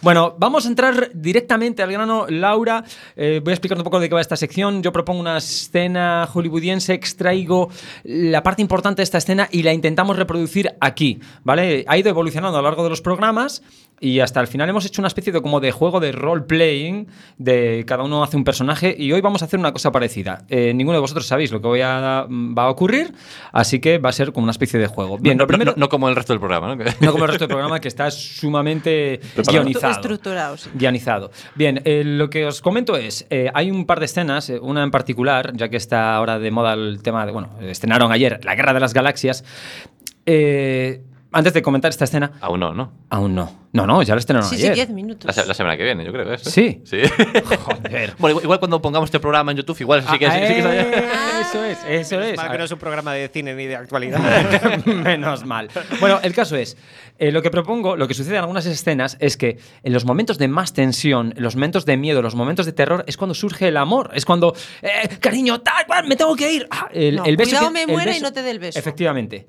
Bueno, vamos a entrar directamente al grano. Laura, eh, voy a explicar un poco de qué va esta sección. Yo propongo una escena hollywoodiense, extraigo la parte importante de esta escena y la intentamos reproducir aquí, ¿vale? Ha ido evolucionando a lo largo de los programas y hasta el final hemos hecho una especie de como de juego de role-playing, de cada uno hace un personaje y hoy vamos a hacer una cosa parecida. Eh, ninguno de vosotros sabéis lo que voy a, va a ocurrir, así que va a ser como una especie de juego. Bien, no, lo primero... no- no como el resto del programa, ¿no? <laughs> No como el resto del programa que está sumamente guionizado. Estructurado, sí. Guionizado. Bien, eh, lo que os comento es, eh, hay un par de escenas, una en particular, ya que está ahora de moda el tema de, bueno, estrenaron ayer La Guerra de las Galaxias. Eh, antes de comentar esta escena... Aún no, ¿no? Aún no. No, no, ya la estrenaron Sí, sí, ayer. 10 minutos. La, se- la semana que viene, yo creo. ¿eso? Sí. Sí. <laughs> bueno, igual, igual cuando pongamos este programa en YouTube, igual sí que sí, sí que está- <laughs> Ah, Eso es, eso es. Mal que no es un programa de cine ni de actualidad. <laughs> Menos mal. Bueno, el caso es, eh, lo que propongo, lo que sucede en algunas escenas es que en los momentos de más tensión, en los momentos de miedo, los momentos de terror, es cuando surge el amor. Es cuando, eh, cariño, tal, cual, me tengo que ir. Ah, el, No, el beso cuidado que- me muera y no te dé el beso. Efectivamente.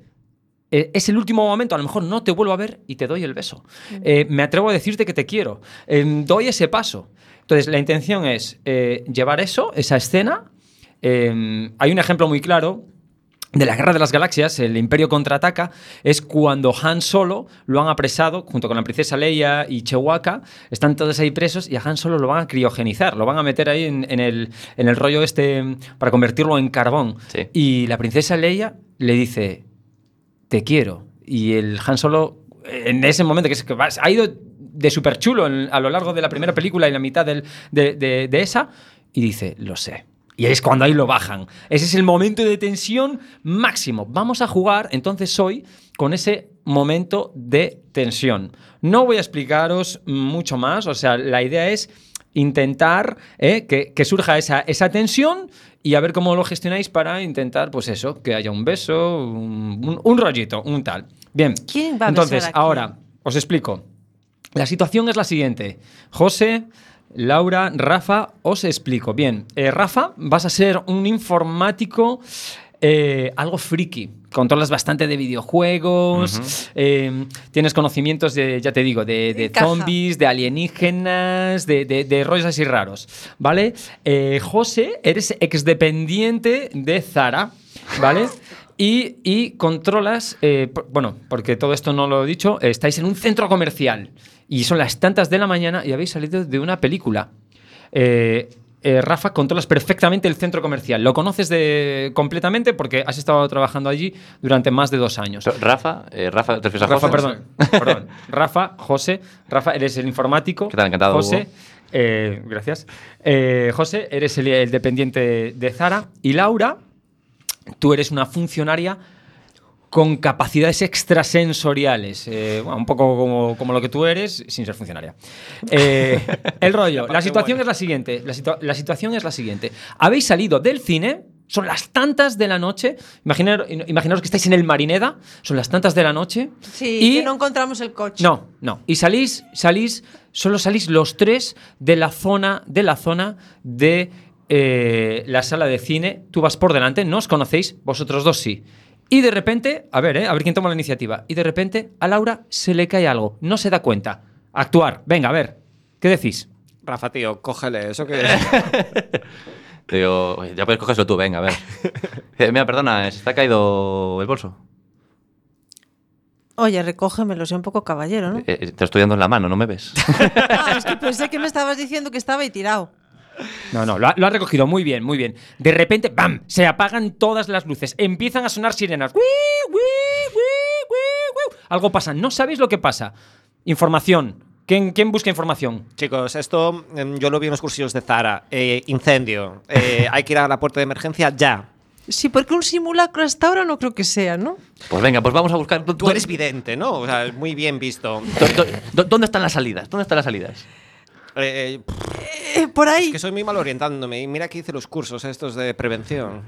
Eh, es el último momento, a lo mejor no te vuelvo a ver y te doy el beso. Eh, me atrevo a decirte que te quiero. Eh, doy ese paso. Entonces, la intención es eh, llevar eso, esa escena. Eh, hay un ejemplo muy claro de la Guerra de las Galaxias, el Imperio contraataca, es cuando Han Solo lo han apresado junto con la princesa Leia y Chewbacca, están todos ahí presos y a Han Solo lo van a criogenizar, lo van a meter ahí en, en el, en el rollo este mm, para convertirlo en carbón. Y la princesa Leia le dice, te quiero. Y el Han Solo, en ese momento que, es, que ha ido de súper chulo a lo largo de la primera película y la mitad de- de esa, y dice, lo sé. Y es cuando ahí lo bajan. Ese es el momento de tensión máximo. Vamos a jugar entonces hoy con ese momento de tensión. No voy a explicaros mucho más, o sea, la idea es intentar eh, que, que surja esa, esa tensión y a ver cómo lo gestionáis para intentar, pues eso, que haya un beso, un, rollito, un tal. Bien. ¿Quién va a Entonces, besar ahora os explico. La situación es la siguiente. José, Laura, Rafa, os explico. Bien, eh, Rafa, vas a ser un informático eh, algo friki. Controlas bastante de videojuegos, eh, tienes conocimientos de, ya te digo, de, zombies, de alienígenas, de, de- de rollos así raros. ¿Vale? Eh, José, eres exdependiente de Zara, ¿vale? <laughs> Y, y controlas, eh, bueno, porque todo esto no lo he dicho, estáis en un centro comercial y son las tantas de la mañana y habéis salido de una película. Eh, eh, Rafa, controlas perfectamente el centro comercial. Lo conoces de, completamente porque has estado trabajando allí durante más de dos años. Rafa, eh, Rafa, ¿te refieres a Rafa, José? perdón, <laughs> perdón. Rafa, José, Rafa, eres el informático. ¿Qué tal? Encantado, José, eh, gracias. José, eres el, el dependiente de Zara. Y Laura, tú eres una funcionaria con capacidades extrasensoriales, eh, bueno, un poco como, como lo que tú eres, sin ser funcionaria. Eh, el rollo, <laughs> la situación es la siguiente, la, situa- la situación es la siguiente. Habéis salido del cine, son las tantas de la noche, imaginar, imaginaros que estáis en el Marineda, son las tantas de la noche, Sí, y que no encontramos el coche. no, no. Y salís, salís, solo salís los tres de la zona, de la zona de eh, la sala de cine. Tú vas por delante, no os conocéis, vosotros dos sí. Y de repente, a ver, eh, a ver quién toma la iniciativa. Y de repente a Laura se le cae algo, no se da cuenta. Actuar, venga, a ver, ¿qué decís? Rafa, tío, cógele eso que. <laughs> Digo, "Oye, ya puedes cogerlo tú, venga, a ver. <laughs> Eh, mira, perdona, se te ha caído el bolso. Oye, recógemelo, sea un poco caballero, ¿no? Eh, eh, te estoy dando en la mano, ¿no me ves? <laughs> Ah, es que pensé que me estabas diciendo que estaba ahí tirado. No, no, lo ha, lo ha recogido muy bien, muy bien. De repente, ¡bam! Se apagan todas las luces. Empiezan a sonar sirenas. ¡Wii, wii, wii, wii, wii! Algo pasa. No sabéis lo que pasa. Información. ¿Quién, quién busca información? Chicos, esto em, yo lo vi en los cursillos de Zara. Eh, incendio. Eh, <laughs> hay que ir a la puerta de emergencia ya. Sí, porque un simulacro hasta ahora no creo que sea, ¿no? Pues venga, pues vamos a buscar. Tú eres vidente, ¿no? O sea, muy bien visto. ¿Dó- dó- ¿Dónde están las salidas? ¿Dónde están las salidas? Eh, Eh, por ahí. Es que soy muy mal orientándome y mira que hice los cursos estos de prevención.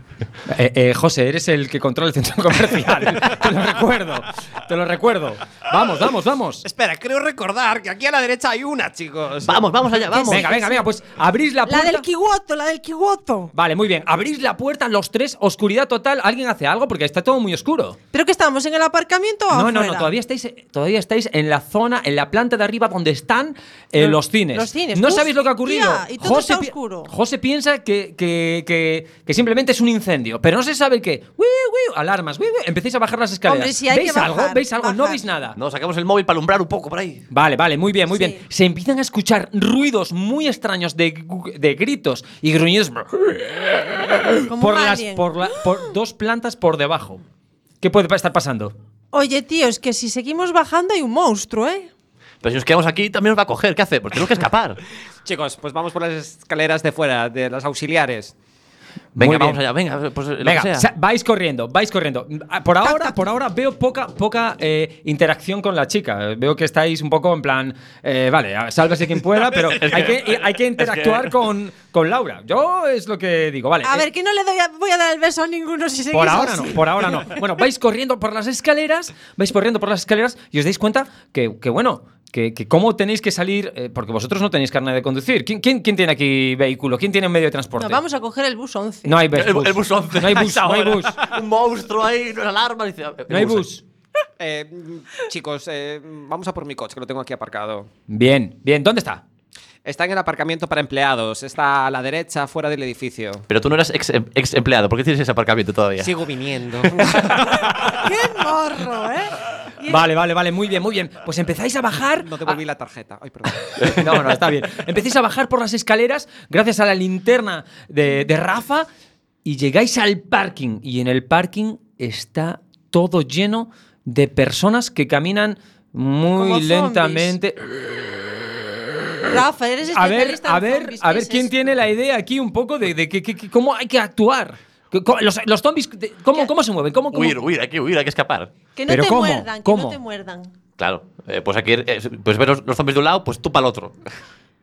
Eh, eh, José, eres el que controla el centro comercial. te lo recuerdo. Te lo recuerdo. Vamos, vamos, vamos. Espera, creo recordar que aquí a la derecha hay una, chicos. Vamos, vamos allá, vamos. Venga, venga, venga, pues abrís la La puerta. del Kiwoto, la del Kiwoto. Vale, muy bien. Abrís la puerta, los tres, oscuridad total. ¿Alguien hace algo? Porque está todo muy oscuro. ¿Pero que estamos en el aparcamiento o No, no, afuera? no, todavía estáis, todavía estáis en la zona, en la planta de arriba donde están eh, Los- los cines. los cines. No Uf, sabéis lo que ha ocurrido. Tía, y todo está pi- oscuro. José piensa que, que, que, que simplemente es un incendio, pero no se sabe el qué. Uy, uy, alarmas, uy, uy, empecéis a bajar las escaleras. Hombre, si hay ¿Veis que algo? ¿Veis algo? No veis nada. No, sacamos el móvil para alumbrar un poco por ahí. Vale, vale, muy bien, muy bien. Se empiezan a escuchar ruidos muy extraños de, de gritos y gruñidos Como por, las, por, la- por dos plantas por debajo. ¿Qué puede estar pasando? Oye, tío, es que si seguimos bajando hay un monstruo, ¿eh? Pero si nos quedamos aquí, también nos va a coger. ¿Qué hacemos? Tenemos que escapar. <laughs> Chicos, pues vamos por las escaleras de fuera, de las auxiliares. Venga, vamos allá, venga. Pues lo que Venga, sea. sa- vais corriendo, vais corriendo. Ah, Por ahora, por ahora veo poca, poca eh, interacción con la chica. Veo que estáis un poco en plan, eh, vale, a- sálvese quien pueda, pero <laughs> hay que, hay que interactuar con, con Laura. Yo es lo que digo, vale. A eh, ver, que no le doy a- voy a dar el beso a ninguno si seguís por ahora así. no, por ahora no. <laughs> Bueno, vais corriendo por las escaleras, vais corriendo por las escaleras y os dais cuenta que, que bueno, que, que cómo tenéis que salir, eh, porque vosotros no tenéis carne de conducir. ¿Quién, quién, quién tiene aquí vehículo? ¿Quién tiene un medio de transporte? No, vamos a coger el bus 11. No hay bus. El, el bus 11. No hay bus, no hay bus. <laughs> Un monstruo ahí, no alarma. Dice, No hay bus. Eh, chicos, eh, vamos a por mi coche, que lo tengo aquí aparcado. Bien, bien. ¿Dónde está? Está en el aparcamiento para empleados. Está a la derecha, fuera del edificio. Pero tú no eras ex, ex empleado. ¿Por qué tienes ese aparcamiento todavía? Sigo viniendo. <laughs> ¡Qué morro, eh! Vale, vale, vale, muy bien, muy bien. Pues empezáis a bajar. No devolví la tarjeta. Ay, perdón. <laughs> No, no, está bien. Empecéis a bajar por las escaleras gracias a la linterna de, de Rafa y llegáis al parking. Y en el parking está todo lleno de personas que caminan muy Como lentamente. Rafa, eres A ver, especialista a ver, zombies, a ¿qué ver quién tiene la idea aquí un poco de, de que, que- que- cómo hay que actuar. Que- Los, los zombies, ¿cómo, ¿cómo se mueven? ¿Cómo, cómo? Huir, huir, hay que huir, hay que escapar. Que no ¿Pero te cómo? muerdan, que ¿Cómo? no te muerdan. Claro. eh, pues aquí, eh, pues ver los, los zombies de un lado, pues tú para el otro.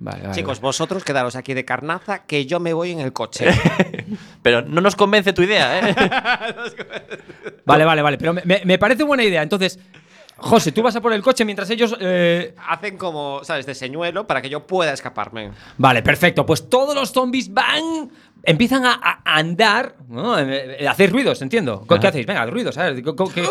Vale, vale, Chicos, vosotros quedaros aquí de carnaza, que yo me voy en el coche. <laughs> Pero no nos convence tu idea, ¿eh? <laughs> Vale, vale, vale. Pero me, me- me parece buena idea. Entonces, José, tú vas a por el coche mientras ellos. eh, Hacen como, ¿sabes?, de señuelo para que yo pueda escaparme. Vale, perfecto. Pues todos los zombies van. Empiezan a, a andar. ¿no? Eh, eh, Hacéis ruidos, entiendo. ¿Qué hacéis? Venga, ruidos, a ver. ¿qué?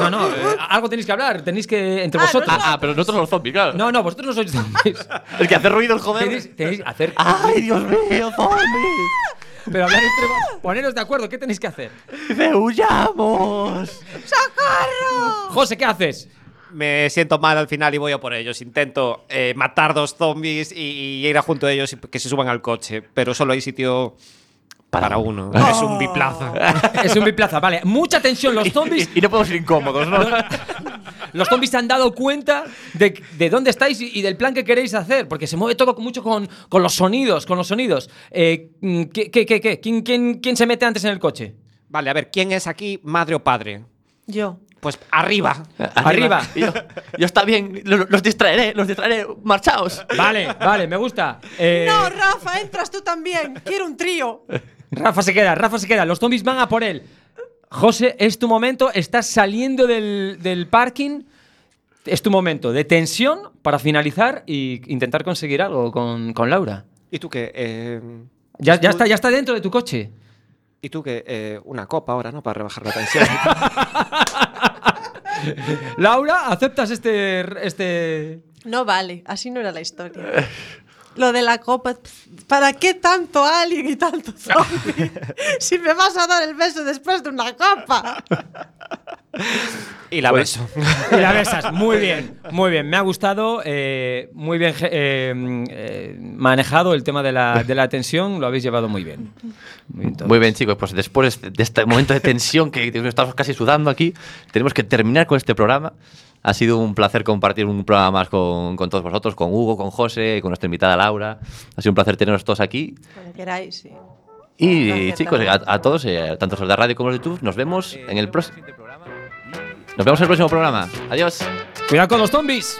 No, no, eh, algo tenéis que hablar. Tenéis que. Entre vosotros. Ah, ah, pero nosotros somos zombies, claro. No, no, vosotros no sois zombies. <laughs> El que hace ruido, el joder. Tenéis, tenéis que hacer. ¡Ay, Dios mío, zombies! Pero hablar entre vos- Poneros de acuerdo, ¿qué tenéis que hacer? ¡Dice, huyamos! ¡Socorro! José, ¿qué haces? Me siento mal al final y voy a por ellos. Intento eh, matar dos zombies y, y ir a junto a ellos y que se suban al coche. Pero solo hay sitio para, uno. Es un biplaza. <laughs> Es un biplaza, vale. Mucha tensión, los <laughs> zombies. Y, y no podemos ir incómodos, ¿no? <laughs> Los zombies se han dado cuenta de, de dónde estáis y, y del plan que queréis hacer, porque se mueve todo mucho con, con los sonidos, con los sonidos. Eh, mm, ¿qué, qué, qué, qué? ¿Quién, quién, quién se mete antes en el coche? Vale, a ver, ¿quién es aquí madre o padre? Yo. Pues arriba. Arriba. Y Yo, yo está bien, lo- los distraeré, los distraeré, marchaos. Vale, vale, me gusta. Eh, No, Rafa, entras tú también. Quiero un trío. Rafa se queda, Rafa se queda. Los zombies van a por él. José, es tu momento. Estás saliendo del, del parking. Es tu momento de tensión para finalizar e intentar conseguir algo con, con Laura. ¿Y tú qué? Eh, Ya, ya, está, ya está dentro de tu coche. ¿Y tú qué? Eh, una copa ahora, ¿no? Para rebajar la tensión. <laughs> Laura, ¿aceptas este, este, No vale, así no era la historia. <laughs> Lo de la copa, ¿para qué tanto alien y tanto zombie? <laughs> si me vas a dar el beso después de una copa. y la Pues- beso. Y la besas. Muy bien, <laughs> muy bien. Me ha gustado. eh, muy bien eh, eh, manejado el tema de la, de la tensión. Lo habéis llevado muy bien. Muy bien. Muy bien, chicos, pues después de este momento de tensión que <laughs> estamos casi sudando aquí, tenemos que terminar con este programa. Ha sido un placer compartir un programa más con, con todos vosotros, con Hugo, con José, con nuestra invitada Laura. Ha sido un placer teneros todos aquí. Cuando queráis, sí. Y Gracias chicos, a, a todos, eh, tanto los de radio como los de YouTube, nos vemos en el próximo. Nos vemos en el próximo programa. Adiós. Cuidado con los zombies.